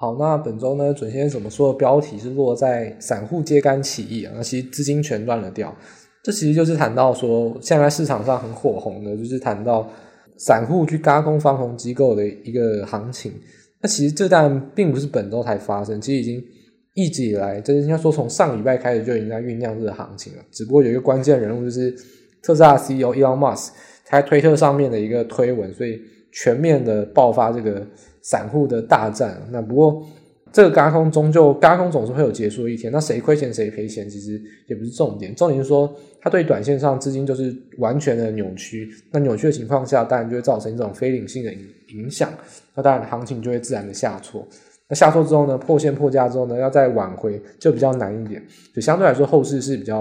好，那本周呢，准先生怎么说的标题是落在散户揭竿起义啊，那其实资金全乱了掉。这其实就是谈到说，现在市场上很火红的，就是谈到散户去轧空方红机构的一个行情。那其实这当然并不是本周才发生，其实已经一直以来，这应该说从上礼拜开始就已经在酝酿这个行情了。只不过有一个关键人物就是特斯拉 CEO Elon Musk，他在推特上面的一个推文，所以全面的爆发这个。散户的大战，那不过这个高空终究高空总是会有结束的一天。那谁亏钱谁赔钱，其实也不是重点。重点是说，它对短线上资金就是完全的扭曲。那扭曲的情况下，当然就会造成这种非理性的影影响。那当然行情就会自然的下挫。那下挫之后呢，破线破价之后呢，要再挽回就比较难一点。就相对来说，后市是比较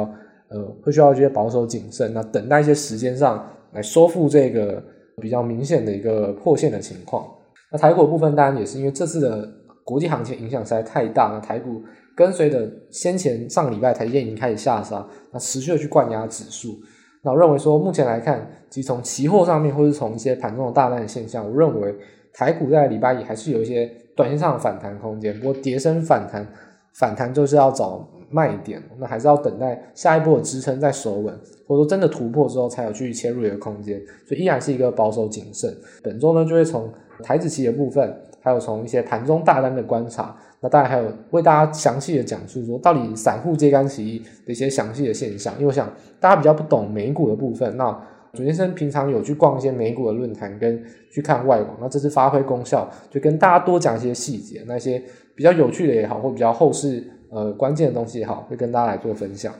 呃会需要一些保守谨慎，那等待一些时间上来收复这个比较明显的一个破线的情况。那台股的部分当然也是因为这次的国际行情影响实在太大，那台股跟随着先前上个礼拜台积电已经开始下杀，那持续的去灌压指数。那我认为说目前来看，其实从期货上面或是从一些盘中的大单的现象，我认为台股在礼拜一还是有一些短线上的反弹空间。不过跌升反弹，反弹就是要找卖点，那还是要等待下一波的支撑再守稳，或者说真的突破之后才有去切入一个空间。所以依然是一个保守谨慎。本周呢就会从。台子期的部分，还有从一些盘中大单的观察，那当然还有为大家详细的讲述说，到底散户接竿起义的一些详细的现象。因为我想大家比较不懂美股的部分，那主先生平常有去逛一些美股的论坛，跟去看外网，那这次发挥功效，就跟大家多讲一些细节，那些比较有趣的也好，或比较后市呃关键的东西也好，会跟大家来做分享。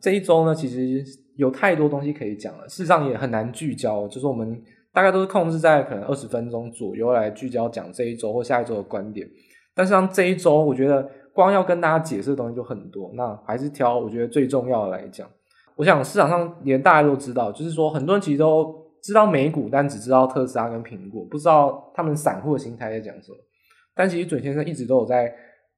这一周呢，其实有太多东西可以讲了，事实上也很难聚焦。就是我们大概都是控制在可能二十分钟左右来聚焦讲这一周或下一周的观点。但是像这一周，我觉得光要跟大家解释的东西就很多，那还是挑我觉得最重要的来讲。我想市场上连大家都知道，就是说很多人其实都知道美股，但只知道特斯拉跟苹果，不知道他们散户的心态在讲什么。但其实准先生一直都有在。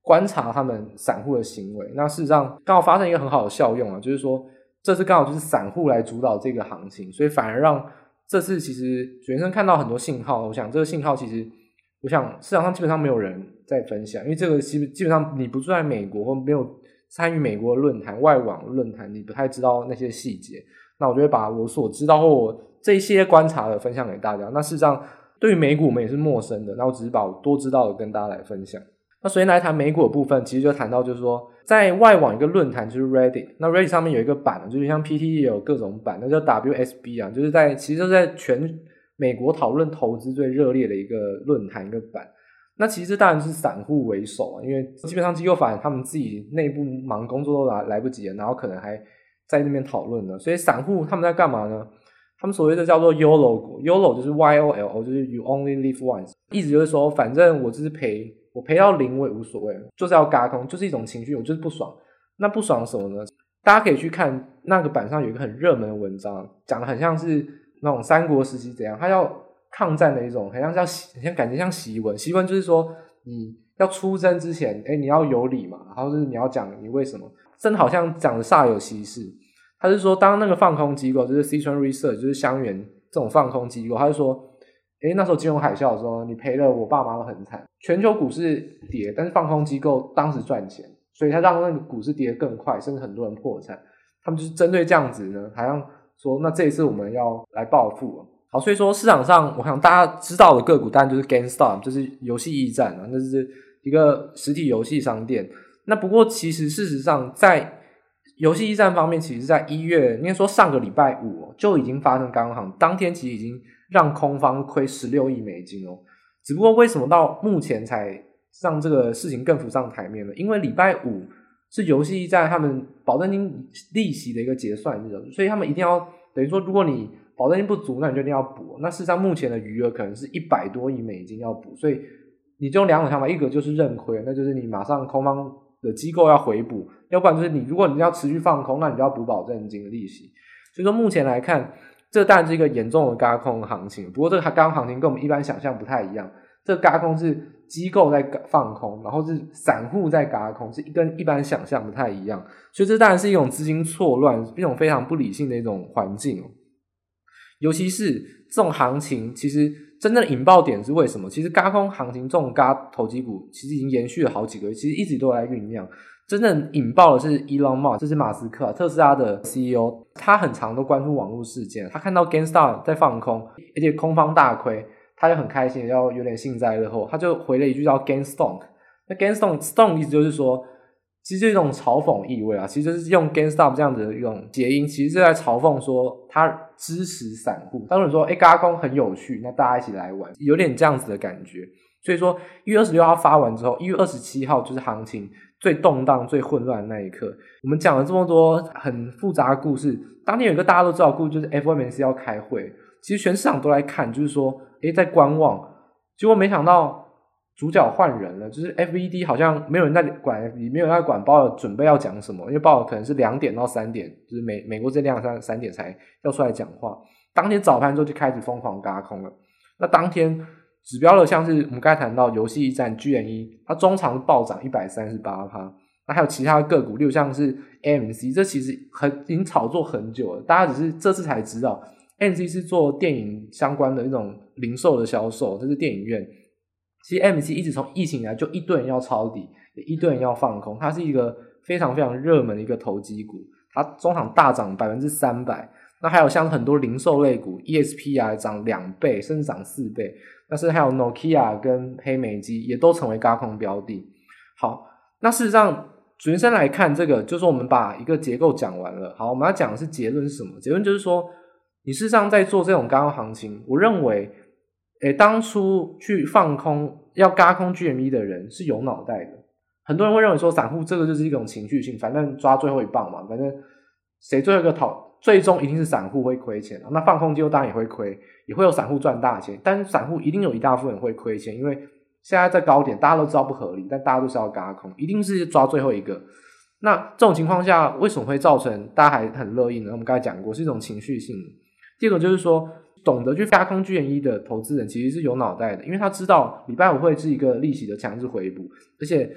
观察他们散户的行为，那事实上刚好发生一个很好的效用啊，就是说这次刚好就是散户来主导这个行情，所以反而让这次其实学生看到很多信号。我想这个信号其实，我想市场上基本上没有人在分享，因为这个基基本上你不住在美国或没有参与美国的论坛、外网论坛，你不太知道那些细节。那我就会把我所知道或我这些观察的分享给大家。那事实上对于美股我们也是陌生的，那我只是把我多知道的跟大家来分享。那首先来谈美股的部分，其实就谈到就是说，在外网一个论坛就是 Reddit，那 Reddit 上面有一个版，就是像 PT 也有各种版，那叫 WSB 啊，就是在其实就在全美国讨论投资最热烈的一个论坛一个版。那其实当然是散户为首啊，因为基本上机构法人他们自己内部忙工作都来来不及了，然后可能还在那边讨论呢。所以散户他们在干嘛呢？他们所谓的叫做 YOLO，YOLO 就是 Y O L O，就是 You Only Live Once，意思就是说，反正我就是赔。我赔到零我也无所谓，就是要嘎空，就是一种情绪，我就是不爽。那不爽什么呢？大家可以去看那个板上有一个很热门的文章，讲的很像是那种三国时期怎样，他要抗战的一种，很像叫很像感觉像檄文。檄文就是说你要出征之前，哎、你要有理嘛，然后就是你要讲你为什么，真的好像讲的煞有其事。他是说，当那个放空机构就是 Citron Research，就是香櫞这种放空机构，他就说。诶，那时候金融海啸的时候，你赔了我爸妈都很惨。全球股市跌，但是放空机构当时赚钱，所以他让那个股市跌得更快，甚至很多人破产。他们就是针对这样子呢，好像说，那这一次我们要来报复了。好，所以说市场上，我想大家知道的个股，当然就是 GameStop，就是游戏驿站啊，那是一个实体游戏商店。那不过其实事实上，在游戏驿站方面，其实在一月，应该说上个礼拜五就已经发生轧空，当天其实已经。让空方亏十六亿美金哦，只不过为什么到目前才让这个事情更浮上台面呢？因为礼拜五是游戏在他们保证金利息的一个结算日，所以他们一定要等于说，如果你保证金不足，那你就一定要补。那事实上目前的余额可能是一百多亿美金要补，所以你就两种想法，一个就是认亏，那就是你马上空方的机构要回补；要不然就是你如果你要持续放空，那你就要补保证金的利息。所以说目前来看。这当然是一个严重的轧空行情，不过这个轧空行情跟我们一般想象不太一样。这个轧空是机构在放空，然后是散户在嘎空，是跟一般想象不太一样。所以这当然是一种资金错乱、一种非常不理性的一种环境。尤其是这种行情，其实真正的引爆点是为什么？其实嘎空行情这种嘎投机股，其实已经延续了好几个月，其实一直都在酝酿。真正引爆的是 Elon Musk，这是马斯克，特斯拉的 CEO，他很常都关注网络事件。他看到 GameStop 在放空，而且空方大亏，他就很开心，要有点幸灾乐祸，他就回了一句叫 GameStonk。那 GameStonk，Stonk 意思就是说，其实是一种嘲讽意味啊，其实就是用 GameStop 这样子的一种谐音，其实是在嘲讽说他支持散户。当然说，哎，轧空很有趣，那大家一起来玩，有点这样子的感觉。所以说，一月二十六号发完之后，一月二十七号就是行情。最动荡、最混乱的那一刻，我们讲了这么多很复杂的故事。当天有一个大家都知道的故事，就是 FOMC 要开会，其实全市场都来看，就是说，诶，在观望。结果没想到主角换人了，就是 FED 好像没有人在管，也没有人在管鲍尔准备要讲什么，因为鲍尔可能是两点到三点，就是美美国这两三三点才要出来讲话。当天早盘之后就开始疯狂嘎空了。那当天。指标的像是我们刚才谈到游戏驿站 G N E，它中长暴涨一百三十八趴。那还有其他个股，例如像是 M C，这其实很已经炒作很久了，大家只是这次才知道 M C 是做电影相关的那种零售的销售，这是电影院。其实 M C 一直从疫情以来就一堆人要抄底，一堆人要放空，它是一个非常非常热门的一个投机股，它中场大涨百分之三百。那还有像很多零售类股，ESP 啊涨两倍，甚至涨四倍。但是还有 Nokia 跟黑莓机也都成为轧空标的。好，那事实上，全身来看，这个就是我们把一个结构讲完了。好，我们要讲的是结论是什么？结论就是说，你事实上在做这种轧空行情，我认为，诶，当初去放空要轧空 GME 的人是有脑袋的。很多人会认为说，散户这个就是一种情绪性，反正抓最后一棒嘛，反正谁最后一个逃。最终一定是散户会亏钱，那放空机构当然也会亏，也会有散户赚大钱，但是散户一定有一大部分人会亏钱，因为现在在高点，大家都知道不合理，但大家都是要轧空，一定是抓最后一个。那这种情况下，为什么会造成大家还很乐意呢？我们刚才讲过，是一种情绪性。第二个就是说，懂得去轧空 GME 的投资人其实是有脑袋的，因为他知道礼拜五会是一个利息的强制回补，而且。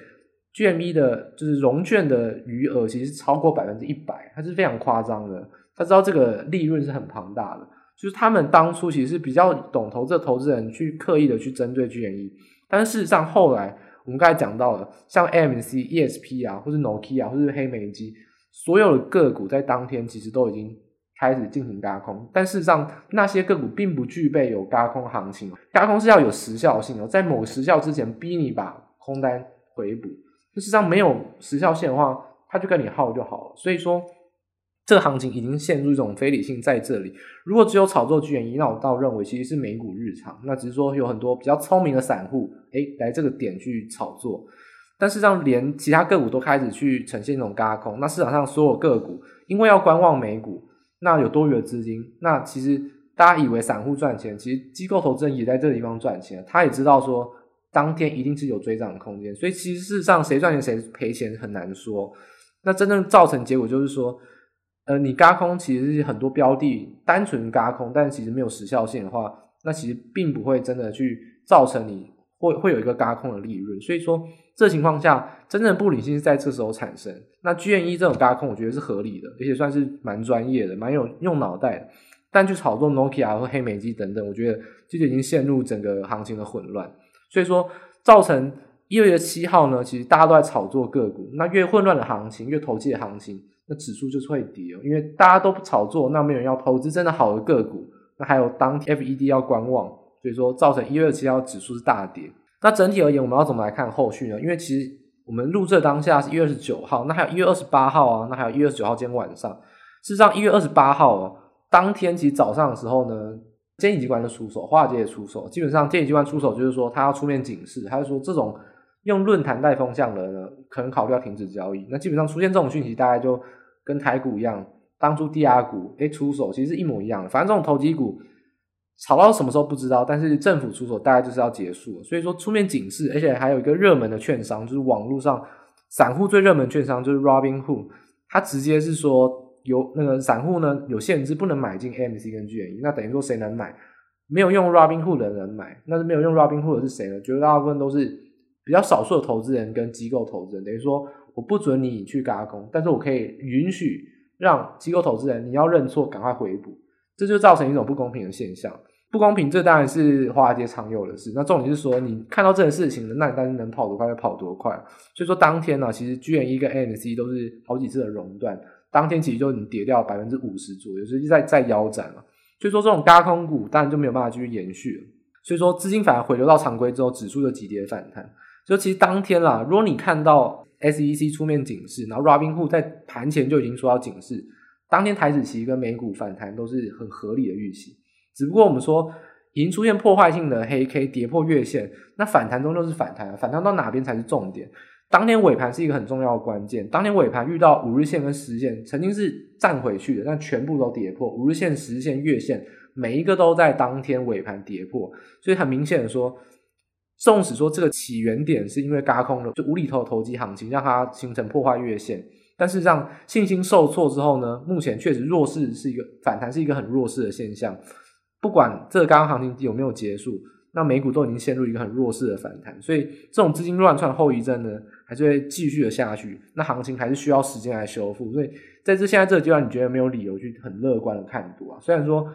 GME 的就是融券的余额其实是超过百分之一百，它是非常夸张的。他知道这个利润是很庞大的，就是他们当初其实是比较懂投资的投资人去刻意的去针对 GME，但是事实上后来我们刚才讲到了，像 M C、ESP 啊，或是 Nokia 或是黑莓机，所有的个股在当天其实都已经开始进行轧空，但事实上那些个股并不具备有轧空行情，轧空是要有时效性的，在某时效之前逼你把空单回补。事实上，没有时效性的话，他就跟你耗就好了。所以说，这个行情已经陷入一种非理性在这里。如果只有炒作 GME，那我倒认为其实是美股日常。那只是说有很多比较聪明的散户，诶，来这个点去炒作。但事实上，连其他个股都开始去呈现这种轧空。那市场上所有个股，因为要观望美股，那有多余的资金，那其实大家以为散户赚钱，其实机构投资人也在这个地方赚钱。他也知道说。当天一定是有追涨的空间，所以其实事实上谁赚钱谁赔钱很难说。那真正造成结果就是说，呃，你嘎空其实是很多标的单纯嘎空，但其实没有时效性的话，那其实并不会真的去造成你会会有一个轧空的利润。所以说，这情况下真正不理性是在这时候产生。那 GME 这种轧空，我觉得是合理的，而且算是蛮专业的，蛮有用脑袋。但去炒作 Nokia 和黑莓机等等，我觉得这就已经陷入整个行情的混乱。所以说，造成一月七号呢，其实大家都在炒作个股。那越混乱的行情，越投机的行情，那指数就是会跌哦。因为大家都不炒作，那没有人要投资真的好的个股。那还有当 FED 要观望，所以说造成一月七号指数是大跌。那整体而言，我们要怎么来看后续呢？因为其实我们录制当下是一月二十九号，那还有一月二十八号啊，那还有一月二十九号今天晚上。事实上，一月二十八号哦，当天其实早上的时候呢。监理机关就出手，华尔街也出手。基本上，监理机关出手就是说，他要出面警示，他就说这种用论坛带风向的呢，可能考虑要停止交易。那基本上出现这种讯息，大概就跟台股一样，当初低压股诶出手，其实是一模一样的。反正这种投机股炒到什么时候不知道，但是政府出手大概就是要结束了。所以说出面警示，而且还有一个热门的券商，就是网络上散户最热门券商就是 Robinhood，他直接是说。有那个散户呢，有限制，不能买进 AMC 跟 GME，那等于说谁能买？没有用 Robinhood 的人买，那是没有用 Robinhood 的是谁呢？绝大部分都是比较少数的投资人跟机构投资人。等于说，我不准你去轧空，但是我可以允许让机构投资人你要认错，赶快回补，这就造成一种不公平的现象。不公平，这当然是华尔街常有的事。那重点是说，你看到这个事情，那你当然能跑多快就跑多快。所以说，当天呢、啊，其实 GME 跟 ANC 都是好几次的熔断，当天其实就已经跌掉百分之五十左右，就是在在腰斩了。所以说，这种轧空股当然就没有办法继续延续了。所以说，资金反而回流到常规之后，指数就急跌反弹。就其实当天啦，如果你看到 SEC 出面警示，然后 Robinhood 在盘前就已经说要警示，当天台指期跟美股反弹都是很合理的预期。只不过我们说已经出现破坏性的黑 K 跌破月线，那反弹终究是反弹，反弹到哪边才是重点。当天尾盘是一个很重要的关键。当天尾盘遇到五日线跟十日线，曾经是站回去的，但全部都跌破。五日线、十日线、月线，每一个都在当天尾盘跌破。所以很明显的说，纵使说这个起源点是因为轧空了，就无厘头的投机行情让它形成破坏月线，但事实上信心受挫之后呢，目前确实弱势是一个反弹，是一个很弱势的现象。不管这个轧空行情有没有结束，那美股都已经陷入一个很弱势的反弹，所以这种资金乱窜后遗症呢，还是会继续的下去。那行情还是需要时间来修复，所以在这现在这个阶段，你觉得没有理由去很乐观的看多啊？虽然说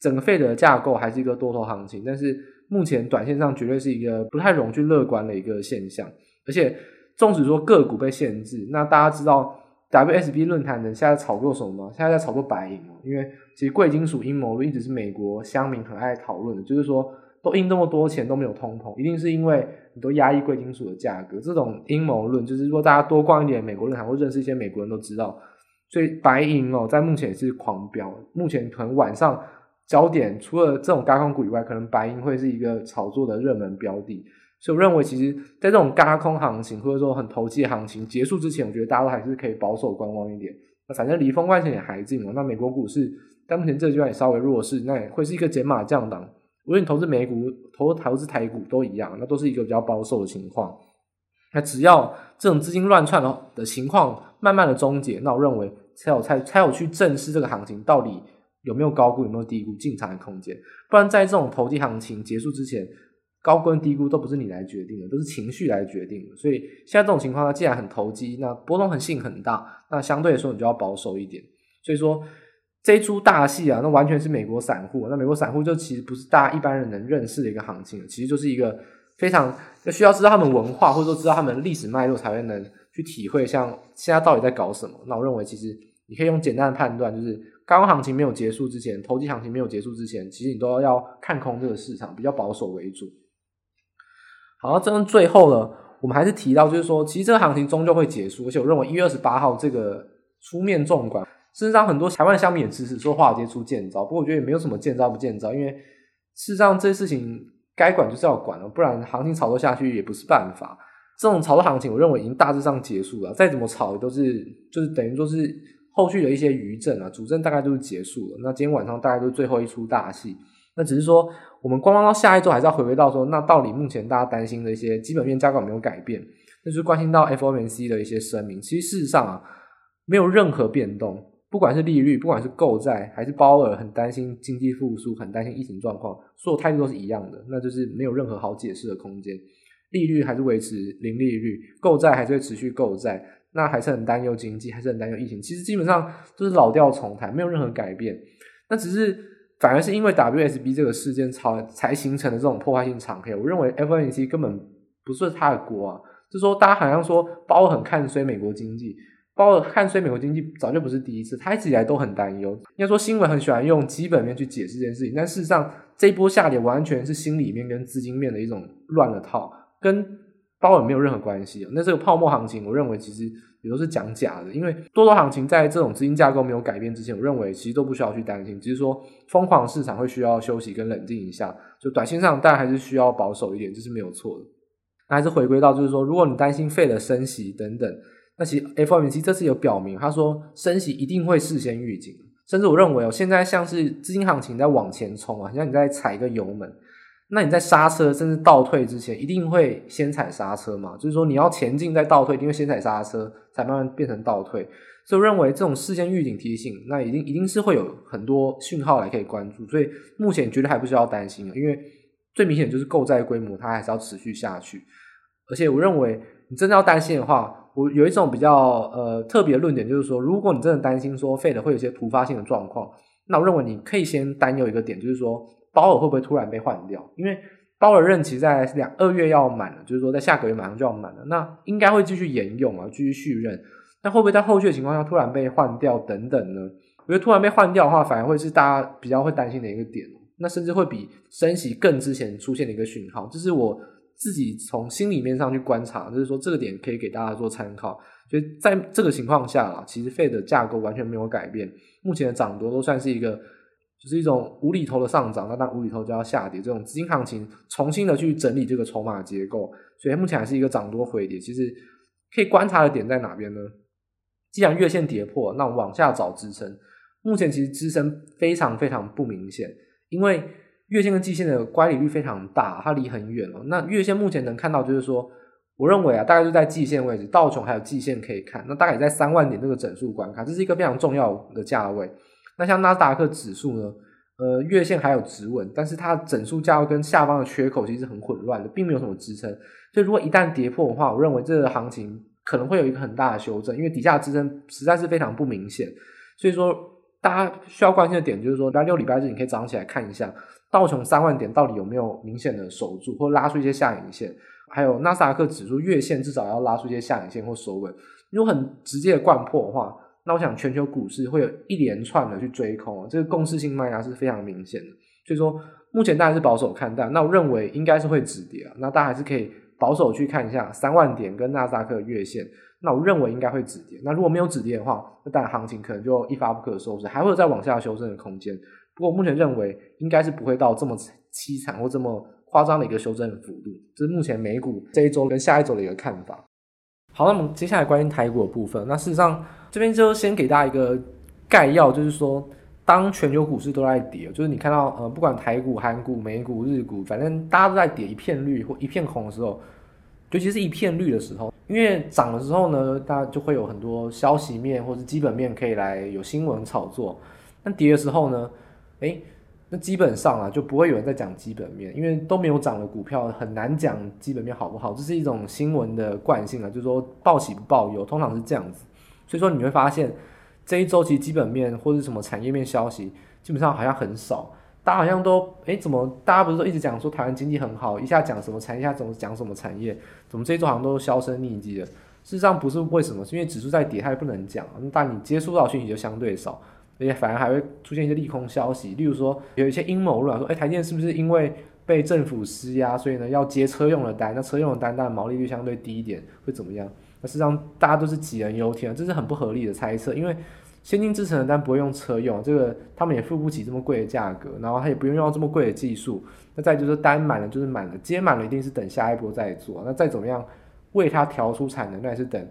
整个费德的架构还是一个多头行情，但是目前短线上绝对是一个不太容去乐观的一个现象。而且纵使说个股被限制，那大家知道 WSB 论坛人现在炒作什么吗？现在在炒作白银，因为其实贵金属阴谋论一直是美国乡民很爱讨论的，就是说。都印这么多钱都没有通膨，一定是因为你都压抑贵金属的价格。这种阴谋论，就是说大家多逛一点美国论坛或认识一些美国人都知道。所以白银哦，在目前也是狂飙。目前可能晚上焦点除了这种轧空股以外，可能白银会是一个炒作的热门标的。所以我认为，其实在这种轧空行情或者说很投机的行情结束之前，我觉得大家都还是可以保守观望一点。那反正离封关前也还近嘛。那美国股市在目前这个阶段也稍微弱势，那也会是一个减码降档。无论你投资美股、投投资台股都一样，那都是一个比较保守的情况。那只要这种资金乱窜的的情况慢慢的终结，那我认为才有才才有去正视这个行情到底有没有高估、有没有低估进场的空间。不然在这种投机行情结束之前，高估跟低估都不是你来决定的，都是情绪来决定的。所以现在这种情况呢，既然很投机，那波动性很大，那相对来说你就要保守一点。所以说。这一出大戏啊，那完全是美国散户。那美国散户就其实不是大家一般人能认识的一个行情，其实就是一个非常需要知道他们文化，或者说知道他们历史脉络，才会能去体会像现在到底在搞什么。那我认为，其实你可以用简单的判断，就是刚刚行情没有结束之前，投机行情没有结束之前，其实你都要看空这个市场，比较保守为主。好，那真的最后呢，我们还是提到，就是说，其实这个行情终究会结束，而且我认为一月二十八号这个出面重管。事实上，很多台湾的乡民也支持说华尔街出贱招，不过我觉得也没有什么贱招不贱招，因为事实上这些事情该管就是要管了，不然行情炒作下去也不是办法。这种炒作行情，我认为已经大致上结束了，再怎么炒都是就是等于说是后续的一些余震啊，主阵大概就是结束了。那今天晚上大概就是最后一出大戏，那只是说我们观望到下一周，还是要回归到说，那到底目前大家担心的一些基本面架构有没有改变？那就是关心到 FOMC 的一些声明，其实事实上啊，没有任何变动。不管是利率，不管是购债，还是鲍尔很担心经济复苏，很担心疫情状况，所有态度都是一样的，那就是没有任何好解释的空间。利率还是维持零利率，购债还是会持续购债，那还是很担忧经济，还是很担忧疫情。其实基本上都是老调重弹，没有任何改变。那只是反而是因为 WSB 这个事件才才形成的这种破坏性长黑。我认为 FOMC 根本不是他的锅啊，就说大家好像说鲍很看衰美国经济。鲍尔看衰美国经济早就不是第一次，他一直以来都很担忧。应该说新闻很喜欢用基本面去解释这件事情，但事实上这一波下跌完全是心里面跟资金面的一种乱了套，跟鲍尔没有任何关系。那这个泡沫行情，我认为其实也都是讲假的，因为多头行情在这种资金架构没有改变之前，我认为其实都不需要去担心，只是说疯狂市场会需要休息跟冷静一下。就短线上，当然还是需要保守一点，这是没有错的。那还是回归到就是说，如果你担心 Fed 的升息等等。那其实 FOMC 这次有表明，他说升息一定会事先预警，甚至我认为哦，现在像是资金行情在往前冲啊，像你在踩一个油门，那你在刹车甚至倒退之前，一定会先踩刹车嘛？就是说你要前进再倒退，一定先踩刹车，才慢慢变成倒退。所以我认为这种事先预警提醒，那一定一定是会有很多讯号来可以关注。所以目前绝对还不需要担心，因为最明显就是购债规模它还是要持续下去。而且我认为你真的要担心的话，我有一种比较呃特别的论点，就是说如果你真的担心说 Fed 会有一些突发性的状况，那我认为你可以先担忧一个点，就是说。鲍尔会不会突然被换掉？因为鲍尔任期在两二月要满了，就是说在下个月马上就要满了，那应该会继续沿用啊，继续续任。那会不会在后续的情况下突然被换掉等等呢？我觉得突然被换掉的话，反而会是大家比较会担心的一个点。那甚至会比升息更之前出现的一个讯号，这是我自己从心里面上去观察，就是说这个点可以给大家做参考。所以在这个情况下啊，其实费的架构完全没有改变，目前的涨多都算是一个。就是一种无厘头的上涨，那当无厘头就要下跌，这种资金行情重新的去整理这个筹码结构，所以目前还是一个涨多回跌。其实可以观察的点在哪边呢？既然月线跌破，那往下找支撑。目前其实支撑非常非常不明显，因为月线跟季线的乖离率非常大，它离很远了。那月线目前能看到就是说，我认为啊，大概就在季线位置，道琼还有季线可以看，那大概在三万点这个整数关卡，这是一个非常重要的价位。那像纳斯达克指数呢？呃，月线还有止稳，但是它整数价位跟下方的缺口其实很混乱的，并没有什么支撑。所以如果一旦跌破的话，我认为这个行情可能会有一个很大的修正，因为底下支撑实在是非常不明显。所以说，大家需要关心的点就是说，在六、礼拜日你可以早上起来看一下道琼三万点到底有没有明显的守住或拉出一些下影线，还有纳斯达克指数月线至少要拉出一些下影线或收稳。如果很直接的掼破的话，那我想，全球股市会有一连串的去追空，这个共识性卖压是非常明显的。所以说，目前大家是保守看待。那我认为应该是会止跌啊。那大家还是可以保守去看一下三万点跟纳斯达克月线。那我认为应该会止跌。那如果没有止跌的话，那当然行情可能就一发不可收拾，还会有再往下修正的空间。不过我目前认为应该是不会到这么凄惨或这么夸张的一个修正幅度。这是目前美股这一周跟下一周的一个看法。好，那么接下来关于台股的部分，那事实上。这边就先给大家一个概要，就是说，当全球股市都在跌，就是你看到呃，不管台股、韩股、美股、日股，反正大家都在跌一片绿或一片红的时候，尤其是一片绿的时候，因为涨的时候呢，大家就会有很多消息面或是基本面可以来有新闻炒作。那跌的时候呢，诶，那基本上啊就不会有人在讲基本面，因为都没有涨的股票，很难讲基本面好不好。这是一种新闻的惯性啊，就是说报喜不报忧，通常是这样子。所以说你会发现这一周期基本面或者什么产业面消息，基本上好像很少。大家好像都诶，怎么大家不是都一直讲说台湾经济很好，一下讲什么产业，一下怎么讲什么产业，怎么这一周好像都销声匿迹了？事实上不是为什么，是因为指数在跌，它也不能讲。但你接触到讯息就相对少，而且反而还会出现一些利空消息，例如说有一些阴谋论说，诶，台电是不是因为被政府施压，所以呢要接车用的单？那车用的单当然毛利率相对低一点，会怎么样？那事实上，大家都是杞人忧天，这是很不合理的猜测。因为先进制程的单不会用车用，这个他们也付不起这么贵的价格，然后他也不用用到这么贵的技术。那再就是单满了就是满了，接满了一定是等下一波再做。那再怎么样为他调出产能，那也是等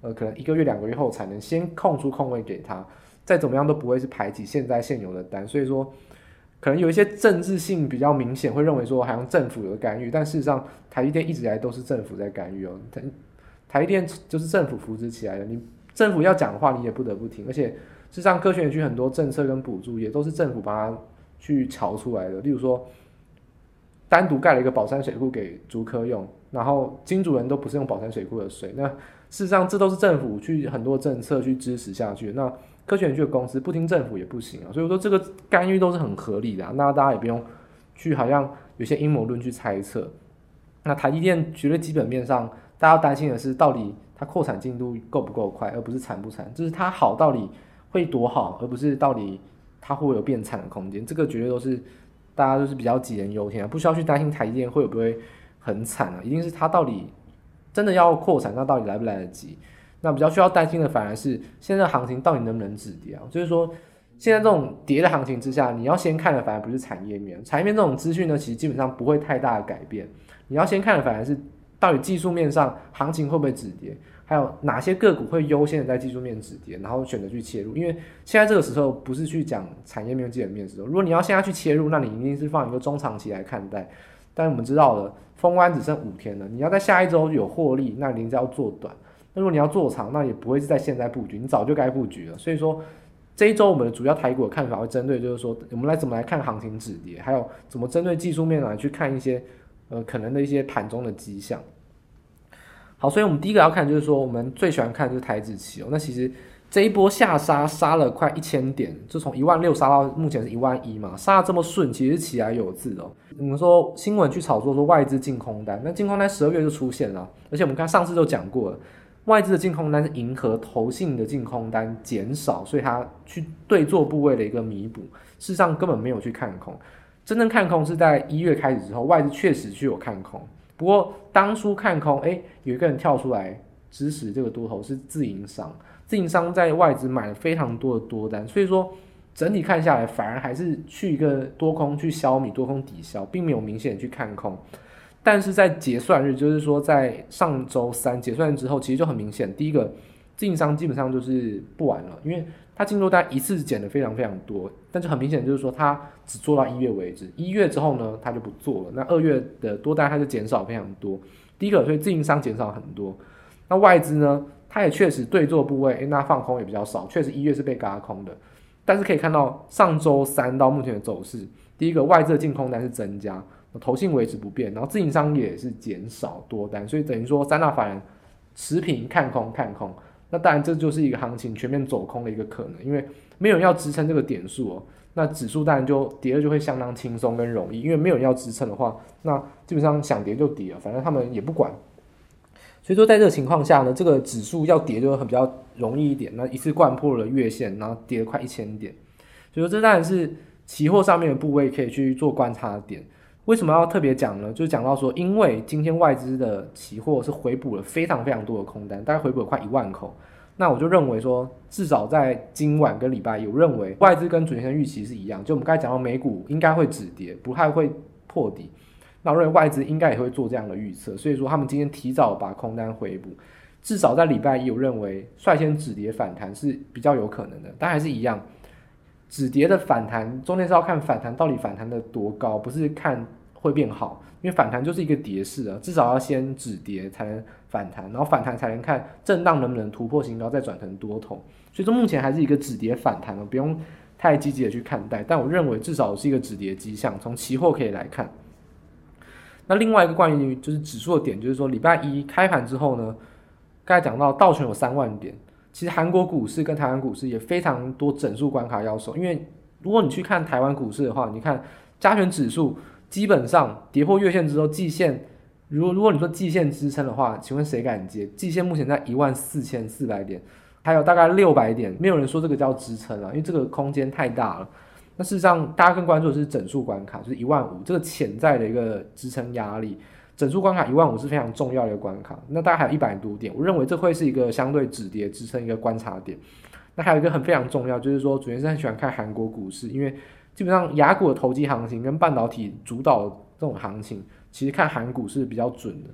呃可能一个月两个月后才能先空出空位给他。再怎么样都不会是排挤现在现有的单。所以说，可能有一些政治性比较明显，会认为说好像政府有干预，但事实上台积电一直以来都是政府在干预哦。台台积电就是政府扶持起来的，你政府要讲的话，你也不得不听。而且，事实上，科学园区很多政策跟补助也都是政府把它去乔出来的。例如说，单独盖了一个宝山水库给竹科用，然后金主人都不是用宝山水库的水。那事实上，这都是政府去很多政策去支持下去。那科学园区的公司不听政府也不行啊。所以说，这个干预都是很合理的。那大家也不用去好像有些阴谋论去猜测。那台积电绝对基本面上。大家担心的是，到底扩产进度够不够快，而不是产不产。就是它好到底会多好，而不是到底它会不会有变产的空间。这个绝对都是大家都是比较杞人忧天啊，不需要去担心台积电会不会很惨啊。一定是它到底真的要扩产，那到底来不来得及？那比较需要担心的反而是现在行情到底能不能止跌啊？就是说，现在这种跌的行情之下，你要先看的反而不是产业面，产业面这种资讯呢，其实基本上不会太大的改变。你要先看的反而是。到底技术面上行情会不会止跌？还有哪些个股会优先的在技术面止跌，然后选择去切入。因为现在这个时候不是去讲产业面、基本面的时候，如果你要现在去切入，那你一定是放一个中长期来看待。但我们知道了，封关只剩五天了，你要在下一周有获利，那你一定是要做短。那如果你要做长，那也不会是在现在布局，你早就该布局了。所以说，这一周我们的主要台股的看法会针对，就是说我们来怎么来看行情止跌，还有怎么针对技术面来去看一些呃可能的一些盘中的迹象。好，所以我们第一个要看就是说，我们最喜欢看就是台指期哦。那其实这一波下杀杀了快一千点，就从一万六杀到目前是一万一嘛，杀的这么顺，其实起来有字哦。我们说新闻去炒作说外资净空单，那净空单十二月就出现了，而且我们看上次就讲过了。外资的净空单是迎合投信的净空单减少，所以它去对做部位的一个弥补。事实上根本没有去看空，真正看空是在一月开始之后，外资确实具有看空。不过当初看空，哎，有一个人跳出来支持这个多头是自营商，自营商在外资买了非常多的多单，所以说整体看下来，反而还是去一个多空去消弭多空抵消，并没有明显去看空。但是在结算日，就是说在上周三结算之后，其实就很明显，第一个自营商基本上就是不玩了，因为他进多单一次减的非常非常多，但是很明显就是说他只做到一月为止，一月之后呢，他就不做了。那二月的多单他就减少非常多，第一个所以自营商减少很多。那外资呢，他也确实对做部位，诶，那放空也比较少，确实一月是被轧空的。但是可以看到上周三到目前的走势，第一个外资的净空单是增加。投信维持不变，然后自营商也是减少多单，所以等于说三大法人持平看空看空，那当然这就是一个行情全面走空的一个可能，因为没有人要支撑这个点数哦，那指数当然就跌了就会相当轻松跟容易，因为没有人要支撑的话，那基本上想跌就跌了，反正他们也不管，所以说在这个情况下呢，这个指数要跌就很比较容易一点，那一次掼破了月线，然后跌了快一千点，所以说这当然是期货上面的部位可以去做观察的点。为什么要特别讲呢？就是讲到说，因为今天外资的期货是回补了非常非常多的空单，大概回补了快一万口。那我就认为说，至少在今晚跟礼拜一，我认为外资跟主先生预期是一样，就我们刚才讲到美股应该会止跌，不太会破底。那我认为外资应该也会做这样的预测，所以说他们今天提早把空单回补，至少在礼拜一，我认为率先止跌反弹是比较有可能的，但还是一样。止跌的反弹，中间是要看反弹到底反弹的多高，不是看会变好，因为反弹就是一个跌势啊，至少要先止跌才能反弹，然后反弹才能看震荡能不能突破新高再转成多头，所以说目前还是一个止跌反弹了，不用太积极的去看待，但我认为至少是一个止跌迹象，从期货可以来看。那另外一个关于就是指数的点，就是说礼拜一开盘之后呢，刚才讲到道琼有三万点。其实韩国股市跟台湾股市也非常多整数关卡要守，因为如果你去看台湾股市的话，你看加权指数基本上跌破月线之后，季线如果如果你说季线支撑的话，请问谁敢接？季线目前在一万四千四百点，还有大概六百点，没有人说这个叫支撑了，因为这个空间太大了。那事实上，大家更关注的是整数关卡，就是一万五这个潜在的一个支撑压力。整数关卡一万五是非常重要的一个关卡，那大概还有一百多点，我认为这会是一个相对止跌支撑一个观察点。那还有一个很非常重要，就是说主持人很喜欢看韩国股市，因为基本上雅股的投机行情跟半导体主导这种行情，其实看韩股是比较准的。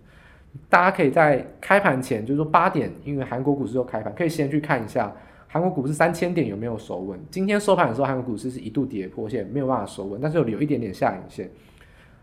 大家可以在开盘前，就是说八点，因为韩国股市又开盘，可以先去看一下韩国股市三千点有没有守稳。今天收盘的时候，韩国股市是一度跌破线，没有办法守稳，但是有留一点点下影线。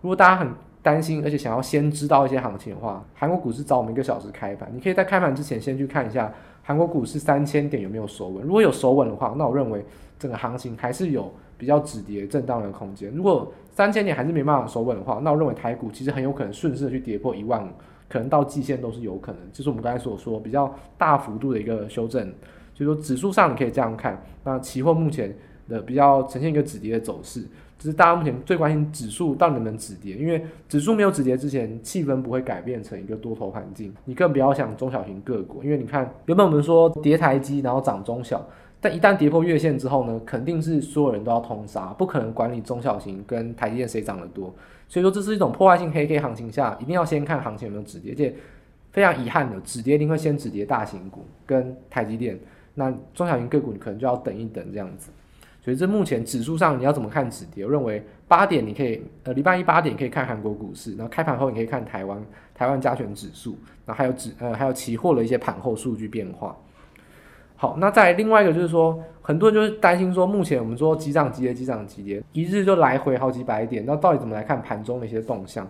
如果大家很担心，而且想要先知道一些行情的话，韩国股市早我们一个小时开盘，你可以在开盘之前先去看一下韩国股市三千点有没有守稳。如果有守稳的话，那我认为整个行情还是有比较止跌震荡的空间。如果三千点还是没办法守稳的话，那我认为台股其实很有可能顺势的去跌破一万五，可能到季线都是有可能。就是我们刚才所说比较大幅度的一个修正。所以说指数上你可以这样看，那期货目前的比较呈现一个止跌的走势。只是大家目前最关心指数到底能不能止跌，因为指数没有止跌之前，气氛不会改变成一个多头环境。你更不要想中小型个股，因为你看原本我们说跌台积，然后涨中小，但一旦跌破月线之后呢，肯定是所有人都要通杀，不可能管理中小型跟台积电谁涨得多。所以说这是一种破坏性黑 K 行情下，一定要先看行情有没有止跌。而且非常遗憾的，止跌一定会先止跌大型股跟台积电，那中小型个股你可能就要等一等这样子。所以这目前指数上你要怎么看止跌？我认为八点你可以呃礼拜一八点可以看韩国股市，然后开盘后你可以看台湾台湾加权指数，然后还有指呃还有期货的一些盘后数据变化。好，那再另外一个就是说，很多人就是担心说，目前我们说急涨急跌，急涨急跌，一日就来回好几百点，那到底怎么来看盘中的一些动向？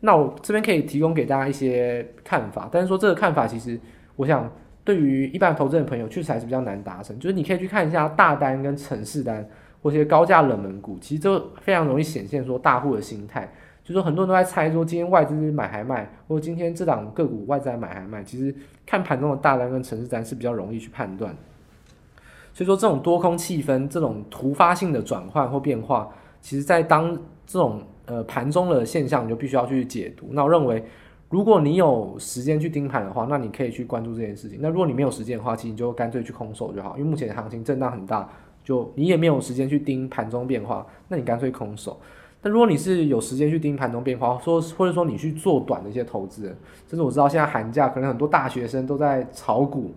那我这边可以提供给大家一些看法，但是说这个看法其实，我想对于一般投资的朋友确实还是比较难达成。就是你可以去看一下大单跟城市单或一些高价冷门股，其实就非常容易显现说大户的心态。就说很多人都在猜说今天外资买还卖，或者今天这档个股外资买还卖，其实看盘中的大单跟城市单是比较容易去判断。所以说这种多空气氛、这种突发性的转换或变化，其实在当这种呃盘中的现象，你就必须要去解读。那我认为，如果你有时间去盯盘的话，那你可以去关注这件事情。那如果你没有时间的话，其实你就干脆去空手就好，因为目前行情震荡很大，就你也没有时间去盯盘中变化，那你干脆空手。那如果你是有时间去盯盘中变化，说或者说你去做短的一些投资，甚至我知道现在寒假可能很多大学生都在炒股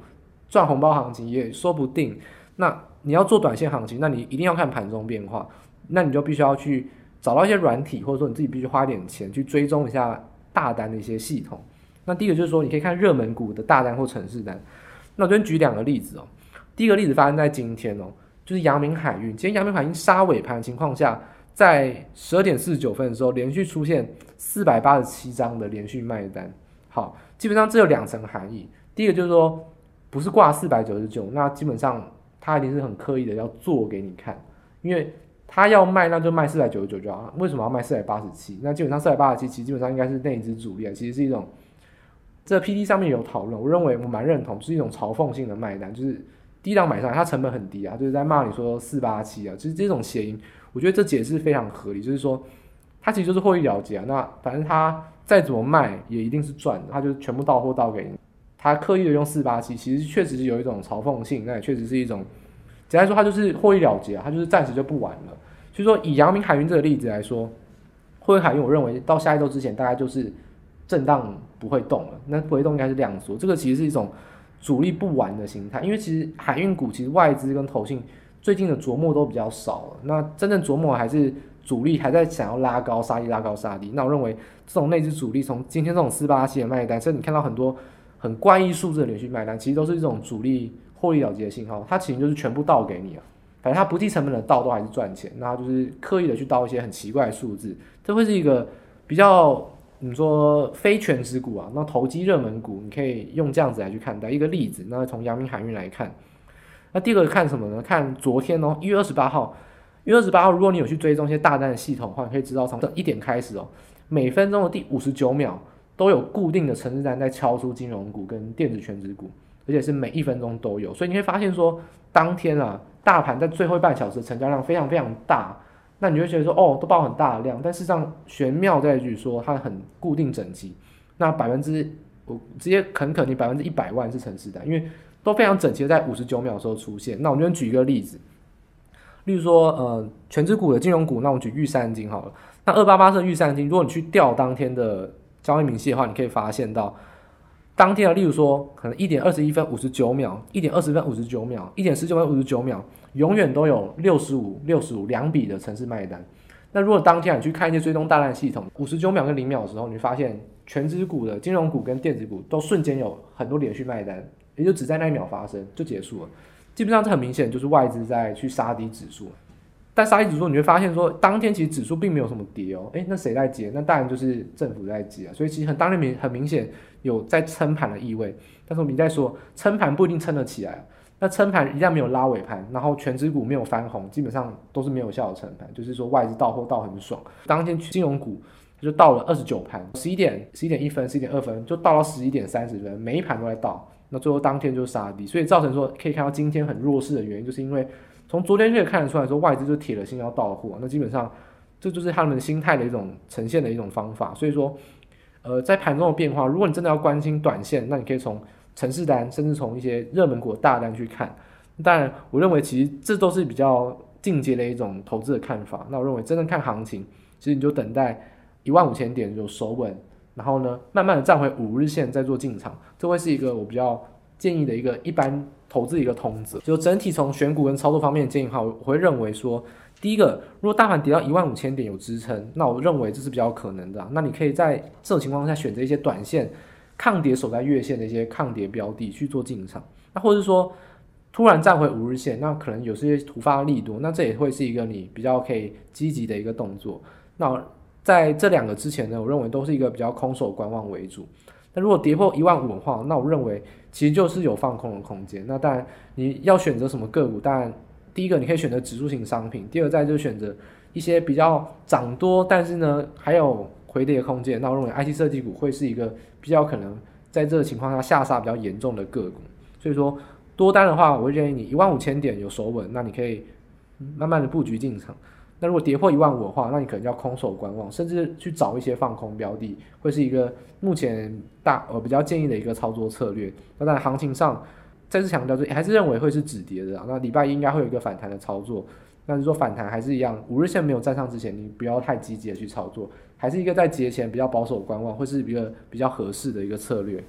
赚红包行情，也说不定。那你要做短线行情，那你一定要看盘中变化，那你就必须要去找到一些软体，或者说你自己必须花一点钱去追踪一下大单的一些系统。那第一个就是说，你可以看热门股的大单或程式单。那我这边举两个例子哦。第一个例子发生在今天哦，就是阳明海运。今天阳明海运杀尾盘情况下。在十二点四十九分的时候，连续出现四百八十七张的连续卖单。好，基本上这有两层含义。第一个就是说，不是挂四百九十九，那基本上他一定是很刻意的要做给你看，因为他要卖，那就卖四百九十九就好。为什么要卖四百八十七？那基本上四百八十七其实基本上应该是那一支主力啊，其实是一种这 P D 上面有讨论，我认为我蛮认同，是一种嘲讽性的卖单，就是低档买上来，它成本很低啊，就是在骂你说四八七啊，其实这种谐音。我觉得这解释非常合理，就是说，他其实就是获利了结啊。那反正他再怎么卖，也一定是赚的。他就全部到货到给你。他刻意的用四八七，其实确实是有一种嘲讽性，那也确实是一种，简单说，他就是获利了结啊，他就是暂时就不玩了。所以说，以阳明海运这个例子来说，货运海运，我认为到下一周之前，大概就是震荡不会动了。那不会动应该是量缩，这个其实是一种主力不玩的心态，因为其实海运股其实外资跟投信。最近的琢磨都比较少了，那真正琢磨还是主力还在想要拉高杀低，拉高杀低。那我认为这种内资主力从今天这种四八七的卖单，甚至你看到很多很怪异数字的连续卖单，其实都是一种主力获利了结的信号。它其实就是全部倒给你啊，反正它不计成本的倒都还是赚钱。那就是刻意的去倒一些很奇怪的数字，这会是一个比较你说非全值股啊，那投机热门股，你可以用这样子来去看待一个例子。那从阳明海运来看。那第二个看什么呢？看昨天哦，一月二十八号，一月二十八号，如果你有去追踪一些大单的系统的话，你可以知道从这一点开始哦，每分钟的第五十九秒都有固定的程式单在敲出金融股跟电子全值股，而且是每一分钟都有，所以你会发现说，当天啊，大盘在最后半小时成交量非常非常大，那你会觉得说，哦，都爆很大的量，但事实上玄妙在于说它很固定整齐，那百分之我直接肯肯定百分之一百万是程式单，因为。都非常整齐在五十九秒的时候出现。那我们就举一个例子，例如说，呃，权值股的金融股，那我举玉山金好了。那二八八是玉山金，如果你去调当天的交易明细的话，你可以发现到，当天啊例如说，可能一点二十一分五十九秒，一点二十分五十九秒，一点十九分五十九秒，永远都有六十五、六十五两笔的城市卖单。那如果当天你去看一些追踪大单系统，五十九秒跟零秒的时候，你发现权值股的金融股跟电子股都瞬间有很多连续卖单。也就只在那一秒发生就结束了，基本上这很明显就是外资在去杀低指数，但杀低指数你会发现说，当天其实指数并没有什么跌哦，诶，那谁在接？那当然就是政府在接啊，所以其实很当天明很明显有在撑盘的意味，但是我们在说撑盘不一定撑得起来，那撑盘一旦没有拉尾盘，然后全指股没有翻红，基本上都是没有效的撑盘，就是说外资到货到很爽，当天金融股就到了二十九盘，十一点十一点一分十一点二分就到了十一点三十分，每一盘都在到。那最后当天就杀低，所以造成说可以看到今天很弱势的原因，就是因为从昨天就可以看得出来说外资就铁了心要到货，那基本上这就是他们心态的一种呈现的一种方法。所以说，呃，在盘中的变化，如果你真的要关心短线，那你可以从城市单，甚至从一些热门股的大单去看。当然，我认为其实这都是比较进阶的一种投资的看法。那我认为真正看行情，其实你就等待一万五千点就守稳。然后呢，慢慢的站回五日线再做进场，这会是一个我比较建议的一个一般投资一个通则。就整体从选股跟操作方面的建议的话，我会认为说，第一个，如果大盘跌到一万五千点有支撑，那我认为这是比较可能的。那你可以在这种情况下选择一些短线抗跌守在月线的一些抗跌标的去做进场。那或者说突然站回五日线，那可能有些突发力度，那这也会是一个你比较可以积极的一个动作。那在这两个之前呢，我认为都是一个比较空手观望为主。那如果跌破一万五的话，那我认为其实就是有放空的空间。那当然你要选择什么个股，当然。第一个，你可以选择指数型商品；第二，再就选择一些比较涨多，但是呢还有回跌的空间。那我认为 IC 设计股会是一个比较可能在这个情况下下杀比较严重的个股。所以说多单的话，我会建议你一万五千点有守稳，那你可以慢慢的布局进场。那如果跌破一万五的话，那你可能要空手观望，甚至去找一些放空标的，会是一个目前大我比较建议的一个操作策略。那在行情上。再次强调，就还是认为会是止跌的。那礼拜一应该会有一个反弹的操作。但是说反弹还是一样，五日线没有站上之前，你不要太积极的去操作，还是一个在节前比较保守观望，会是一个比较合适的一个策略。